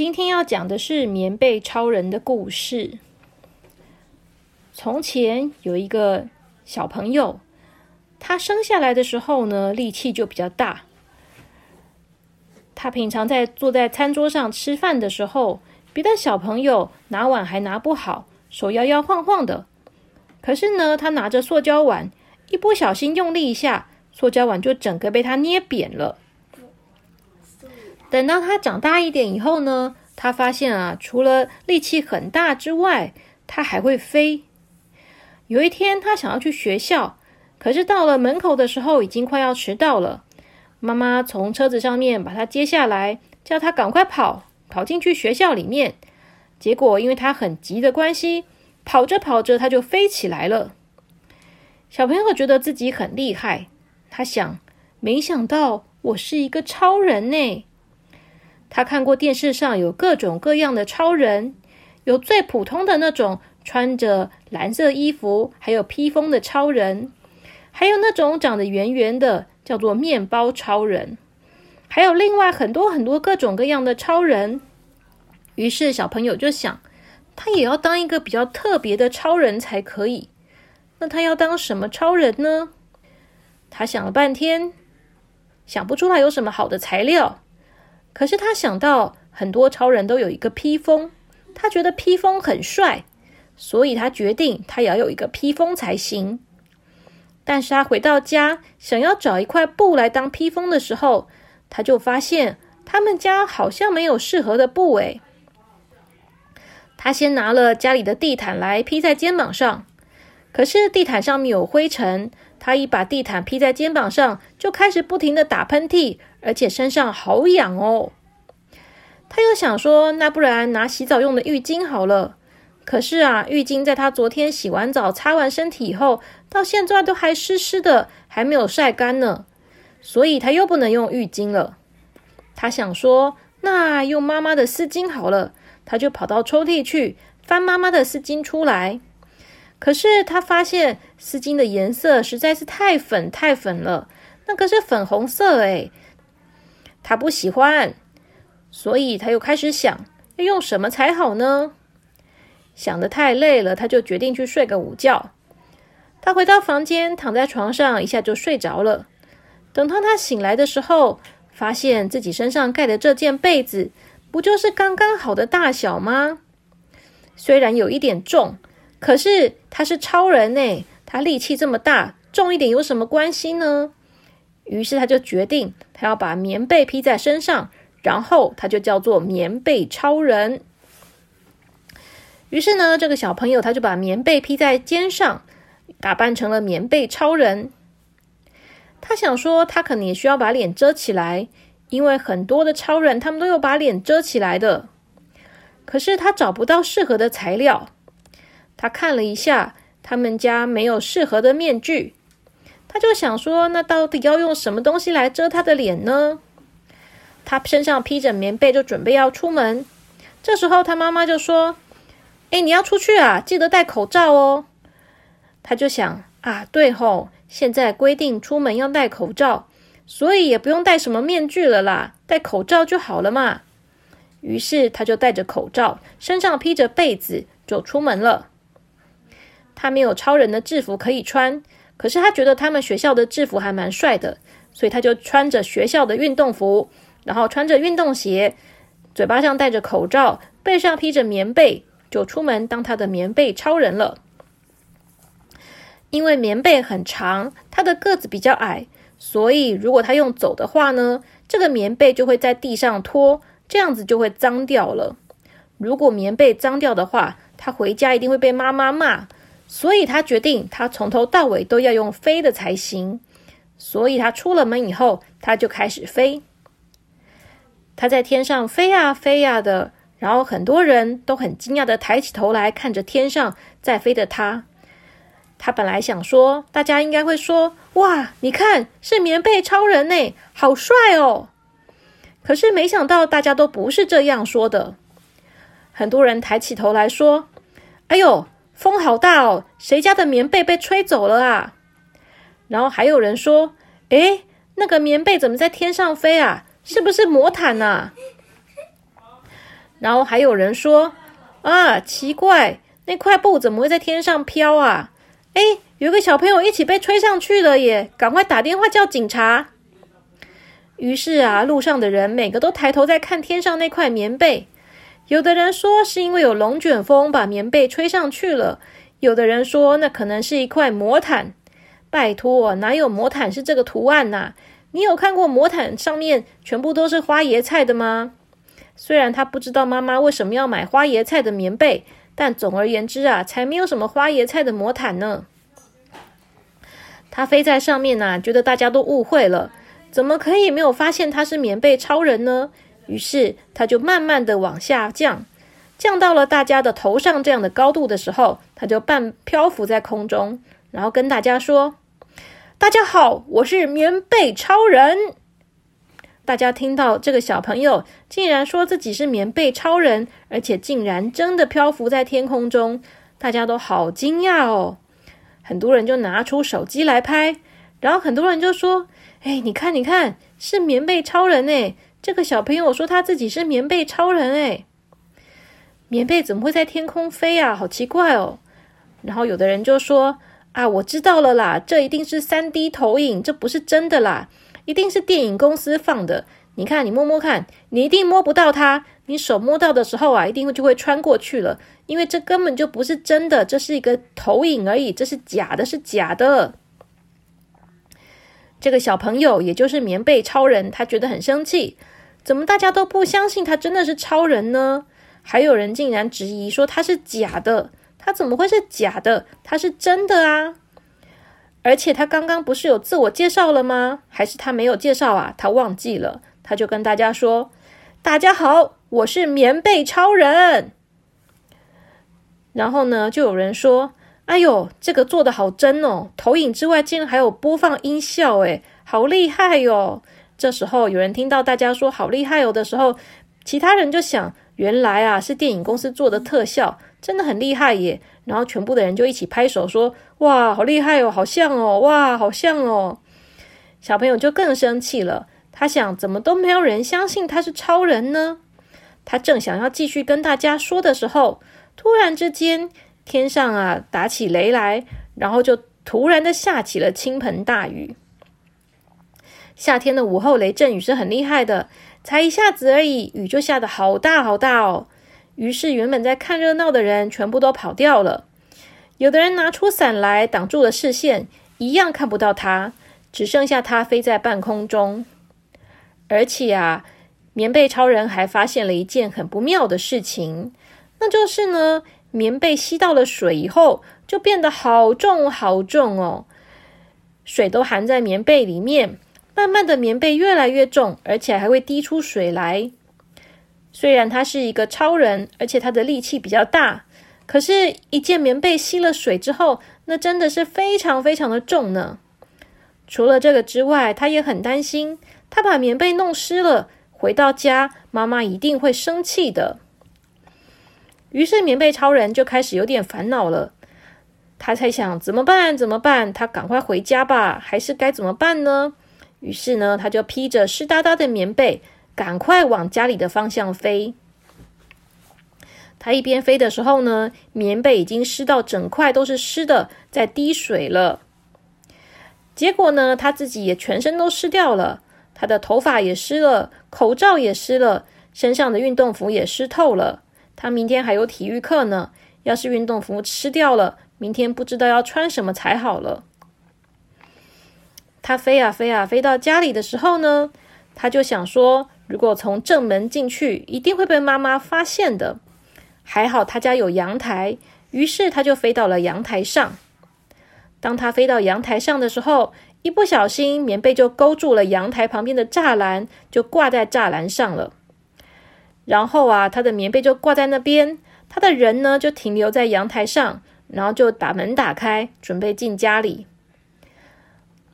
今天要讲的是棉被超人的故事。从前有一个小朋友，他生下来的时候呢，力气就比较大。他平常在坐在餐桌上吃饭的时候，别的小朋友拿碗还拿不好，手摇摇晃晃的。可是呢，他拿着塑胶碗，一不小心用力一下，塑胶碗就整个被他捏扁了。等到他长大一点以后呢，他发现啊，除了力气很大之外，他还会飞。有一天，他想要去学校，可是到了门口的时候，已经快要迟到了。妈妈从车子上面把他接下来，叫他赶快跑，跑进去学校里面。结果，因为他很急的关系，跑着跑着他就飞起来了。小朋友觉得自己很厉害，他想：没想到我是一个超人呢。他看过电视上有各种各样的超人，有最普通的那种穿着蓝色衣服还有披风的超人，还有那种长得圆圆的叫做面包超人，还有另外很多很多各种各样的超人。于是小朋友就想，他也要当一个比较特别的超人才可以。那他要当什么超人呢？他想了半天，想不出来有什么好的材料。可是他想到很多超人都有一个披风，他觉得披风很帅，所以他决定他也要有一个披风才行。但是他回到家想要找一块布来当披风的时候，他就发现他们家好像没有适合的布诶。他先拿了家里的地毯来披在肩膀上，可是地毯上面有灰尘。他一把地毯披在肩膀上，就开始不停的打喷嚏，而且身上好痒哦。他又想说，那不然拿洗澡用的浴巾好了。可是啊，浴巾在他昨天洗完澡、擦完身体以后，到现在都还湿湿的，还没有晒干呢。所以他又不能用浴巾了。他想说，那用妈妈的丝巾好了。他就跑到抽屉去翻妈妈的丝巾出来。可是他发现丝巾的颜色实在是太粉太粉了，那个是粉红色诶，他不喜欢，所以他又开始想要用什么才好呢？想的太累了，他就决定去睡个午觉。他回到房间，躺在床上，一下就睡着了。等到他醒来的时候，发现自己身上盖的这件被子，不就是刚刚好的大小吗？虽然有一点重。可是他是超人呢，他力气这么大，重一点有什么关系呢？于是他就决定，他要把棉被披在身上，然后他就叫做棉被超人。于是呢，这个小朋友他就把棉被披在肩上，打扮成了棉被超人。他想说，他可能也需要把脸遮起来，因为很多的超人他们都有把脸遮起来的。可是他找不到适合的材料。他看了一下，他们家没有适合的面具，他就想说：“那到底要用什么东西来遮他的脸呢？”他身上披着棉被，就准备要出门。这时候，他妈妈就说：“哎，你要出去啊，记得戴口罩哦。”他就想：“啊，对吼，现在规定出门要戴口罩，所以也不用戴什么面具了啦，戴口罩就好了嘛。”于是，他就戴着口罩，身上披着被子，就出门了。他没有超人的制服可以穿，可是他觉得他们学校的制服还蛮帅的，所以他就穿着学校的运动服，然后穿着运动鞋，嘴巴上戴着口罩，背上披着棉被，就出门当他的棉被超人了。因为棉被很长，他的个子比较矮，所以如果他用走的话呢，这个棉被就会在地上拖，这样子就会脏掉了。如果棉被脏掉的话，他回家一定会被妈妈骂。所以他决定，他从头到尾都要用飞的才行。所以他出了门以后，他就开始飞。他在天上飞呀飞呀的，然后很多人都很惊讶的抬起头来看着天上在飞的他。他本来想说，大家应该会说：“哇，你看是棉被超人呢，好帅哦！”可是没想到，大家都不是这样说的。很多人抬起头来说：“哎呦！”风好大哦，谁家的棉被被吹走了啊？然后还有人说：“诶，那个棉被怎么在天上飞啊？是不是魔毯呐？”然后还有人说：“啊，奇怪，那块布怎么会在天上飘啊？”哎，有个小朋友一起被吹上去了耶！赶快打电话叫警察。于是啊，路上的人每个都抬头在看天上那块棉被。有的人说是因为有龙卷风把棉被吹上去了，有的人说那可能是一块魔毯。拜托，哪有魔毯是这个图案呐？你有看过魔毯上面全部都是花椰菜的吗？虽然他不知道妈妈为什么要买花椰菜的棉被，但总而言之啊，才没有什么花椰菜的魔毯呢。他飞在上面呢，觉得大家都误会了，怎么可以没有发现他是棉被超人呢？于是他就慢慢的往下降，降到了大家的头上这样的高度的时候，他就半漂浮在空中，然后跟大家说：“大家好，我是棉被超人。”大家听到这个小朋友竟然说自己是棉被超人，而且竟然真的漂浮在天空中，大家都好惊讶哦。很多人就拿出手机来拍，然后很多人就说：“哎，你看，你看，是棉被超人哎！”这个小朋友说他自己是棉被超人哎，棉被怎么会在天空飞啊？好奇怪哦。然后有的人就说：“啊，我知道了啦，这一定是三 D 投影，这不是真的啦。”一定是电影公司放的。你看，你摸摸看，你一定摸不到它。你手摸到的时候啊，一定会就会穿过去了，因为这根本就不是真的，这是一个投影而已，这是假的，是假的。这个小朋友，也就是棉被超人，他觉得很生气。怎么大家都不相信他真的是超人呢？还有人竟然质疑说他是假的，他怎么会是假的？他是真的啊！而且他刚刚不是有自我介绍了吗？还是他没有介绍啊？他忘记了，他就跟大家说：“大家好，我是棉被超人。”然后呢，就有人说：“哎呦，这个做的好真哦！投影之外，竟然还有播放音效，诶，好厉害哟！”这时候有人听到大家说“好厉害哦”的时候，其他人就想：“原来啊，是电影公司做的特效，真的很厉害耶！”然后全部的人就一起拍手说：“哇，好厉害哦，好像哦，哇，好像哦。”小朋友就更生气了。他想：怎么都没有人相信他是超人呢？他正想要继续跟大家说的时候，突然之间天上啊打起雷来，然后就突然的下起了倾盆大雨。夏天的午后雷阵雨是很厉害的，才一下子而已，雨就下得好大好大哦。于是，原本在看热闹的人全部都跑掉了。有的人拿出伞来挡住了视线，一样看不到他，只剩下他飞在半空中。而且啊，棉被超人还发现了一件很不妙的事情，那就是呢，棉被吸到了水以后，就变得好重好重哦，水都含在棉被里面，慢慢的棉被越来越重，而且还会滴出水来。虽然他是一个超人，而且他的力气比较大，可是，一件棉被吸了水之后，那真的是非常非常的重呢。除了这个之外，他也很担心，他把棉被弄湿了，回到家，妈妈一定会生气的。于是，棉被超人就开始有点烦恼了。他在想怎么办？怎么办？他赶快回家吧，还是该怎么办呢？于是呢，他就披着湿哒哒的棉被。赶快往家里的方向飞。他一边飞的时候呢，棉被已经湿到整块都是湿的，在滴水了。结果呢，他自己也全身都湿掉了，他的头发也湿了，口罩也湿了，身上的运动服也湿透了。他明天还有体育课呢，要是运动服湿掉了，明天不知道要穿什么才好了。他飞啊飞啊，飞到家里的时候呢，他就想说。如果从正门进去，一定会被妈妈发现的。还好他家有阳台，于是他就飞到了阳台上。当他飞到阳台上的时候，一不小心棉被就勾住了阳台旁边的栅栏，就挂在栅栏上了。然后啊，他的棉被就挂在那边，他的人呢就停留在阳台上，然后就把门打开，准备进家里。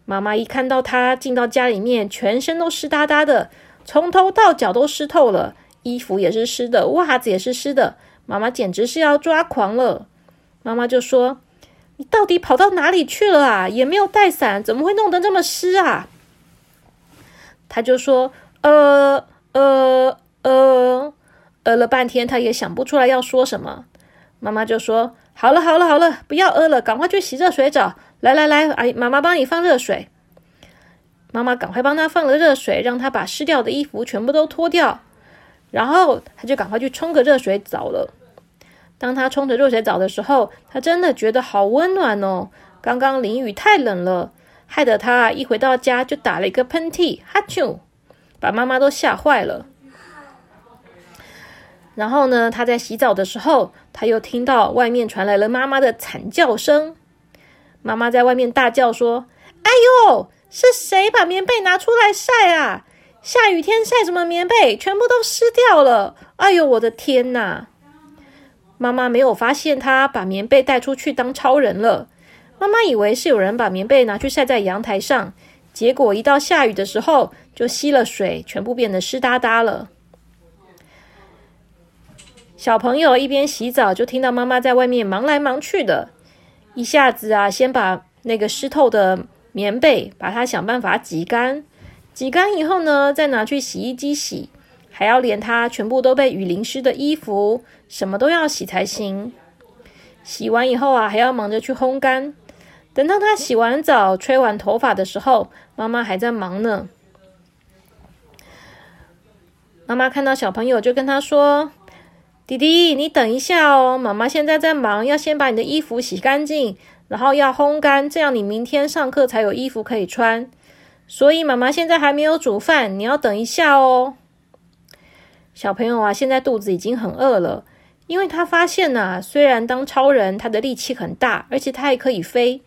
妈妈一看到他进到家里面，全身都湿哒哒的。从头到脚都湿透了，衣服也是湿的，袜子也是湿的。妈妈简直是要抓狂了。妈妈就说：“你到底跑到哪里去了啊？也没有带伞，怎么会弄得这么湿啊？”他就说：“呃呃呃呃了半天，他也想不出来要说什么。妈妈就说：“好了，好了，好了，不要饿了，赶快去洗热水澡。来来来，阿姨，妈妈帮你放热水。”妈妈赶快帮他放了热水，让他把湿掉的衣服全部都脱掉，然后他就赶快去冲个热水澡了。当他冲着热水澡的时候，他真的觉得好温暖哦。刚刚淋雨太冷了，害得他一回到家就打了一个喷嚏，哈啾，把妈妈都吓坏了。然后呢，他在洗澡的时候，他又听到外面传来了妈妈的惨叫声。妈妈在外面大叫说：“哎呦！”是谁把棉被拿出来晒啊？下雨天晒什么棉被？全部都湿掉了！哎呦，我的天哪！妈妈没有发现他把棉被带出去当超人了。妈妈以为是有人把棉被拿去晒在阳台上，结果一到下雨的时候就吸了水，全部变得湿哒哒了。小朋友一边洗澡，就听到妈妈在外面忙来忙去的，一下子啊，先把那个湿透的。棉被，把它想办法挤干，挤干以后呢，再拿去洗衣机洗，还要连它全部都被雨淋湿的衣服，什么都要洗才行。洗完以后啊，还要忙着去烘干。等到他洗完澡、吹完头发的时候，妈妈还在忙呢。妈妈看到小朋友，就跟他说：“弟弟，你等一下哦，妈妈现在在忙，要先把你的衣服洗干净。”然后要烘干，这样你明天上课才有衣服可以穿。所以妈妈现在还没有煮饭，你要等一下哦。小朋友啊，现在肚子已经很饿了，因为他发现呐，虽然当超人他的力气很大，而且他还可以飞，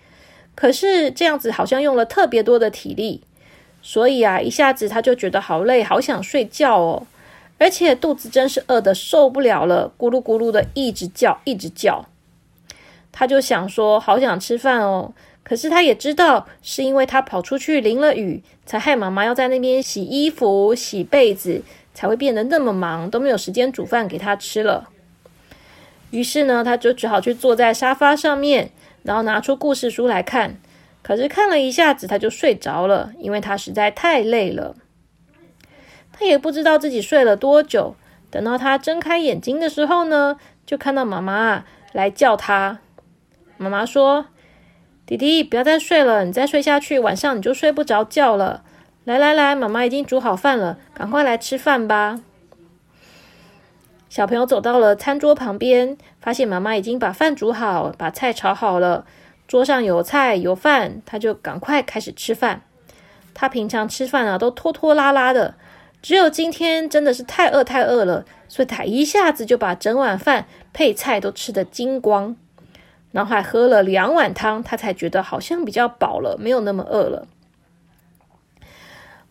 可是这样子好像用了特别多的体力，所以啊，一下子他就觉得好累，好想睡觉哦。而且肚子真是饿的受不了了，咕噜咕噜的一直叫，一直叫。他就想说，好想吃饭哦。可是他也知道，是因为他跑出去淋了雨，才害妈妈要在那边洗衣服、洗被子，才会变得那么忙，都没有时间煮饭给他吃了。于是呢，他就只好去坐在沙发上面，然后拿出故事书来看。可是看了一下子，他就睡着了，因为他实在太累了。他也不知道自己睡了多久。等到他睁开眼睛的时候呢，就看到妈妈来叫他。妈妈说：“弟弟，不要再睡了，你再睡下去，晚上你就睡不着觉了。来来来，妈妈已经煮好饭了，赶快来吃饭吧。”小朋友走到了餐桌旁边，发现妈妈已经把饭煮好，把菜炒好了，桌上有菜有饭，他就赶快开始吃饭。他平常吃饭啊都拖拖拉拉的，只有今天真的是太饿太饿了，所以他一下子就把整碗饭配菜都吃得精光。然后还喝了两碗汤，他才觉得好像比较饱了，没有那么饿了。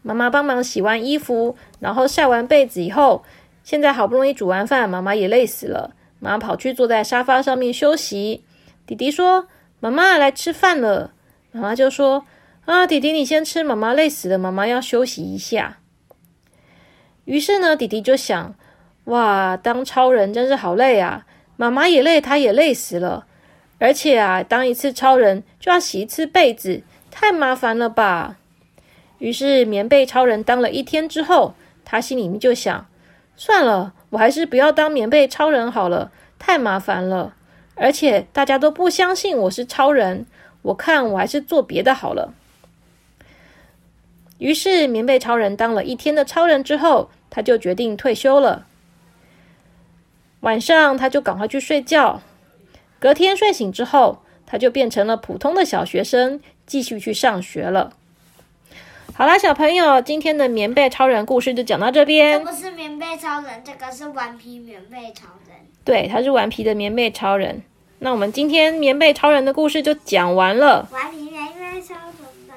妈妈帮忙洗完衣服，然后晒完被子以后，现在好不容易煮完饭，妈妈也累死了。妈妈跑去坐在沙发上面休息。弟弟说：“妈妈来吃饭了。”妈妈就说：“啊，弟弟你先吃，妈妈累死了，妈妈要休息一下。”于是呢，弟弟就想：“哇，当超人真是好累啊！妈妈也累，他也累死了。”而且啊，当一次超人就要洗一次被子，太麻烦了吧？于是棉被超人当了一天之后，他心里面就想：算了，我还是不要当棉被超人好了，太麻烦了。而且大家都不相信我是超人，我看我还是做别的好了。于是棉被超人当了一天的超人之后，他就决定退休了。晚上他就赶快去睡觉。隔天睡醒之后，他就变成了普通的小学生，继续去上学了。好啦，小朋友，今天的棉被超人故事就讲到这边。这不是棉被超人，这个是顽皮棉被超人。对，他是顽皮的棉被超人。那我们今天棉被超人的故事就讲完了。顽皮棉被超人的。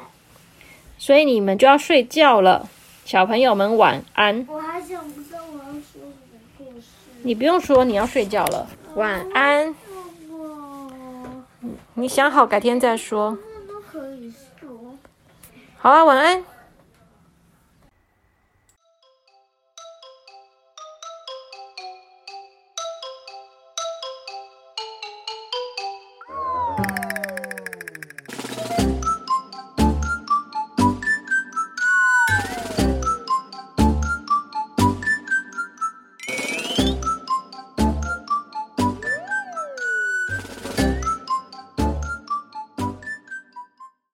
所以你们就要睡觉了，小朋友们晚安。我还想不到我要说什么故事。你不用说，你要睡觉了，晚安。你想好改天再说。都可以说。好啊，晚安。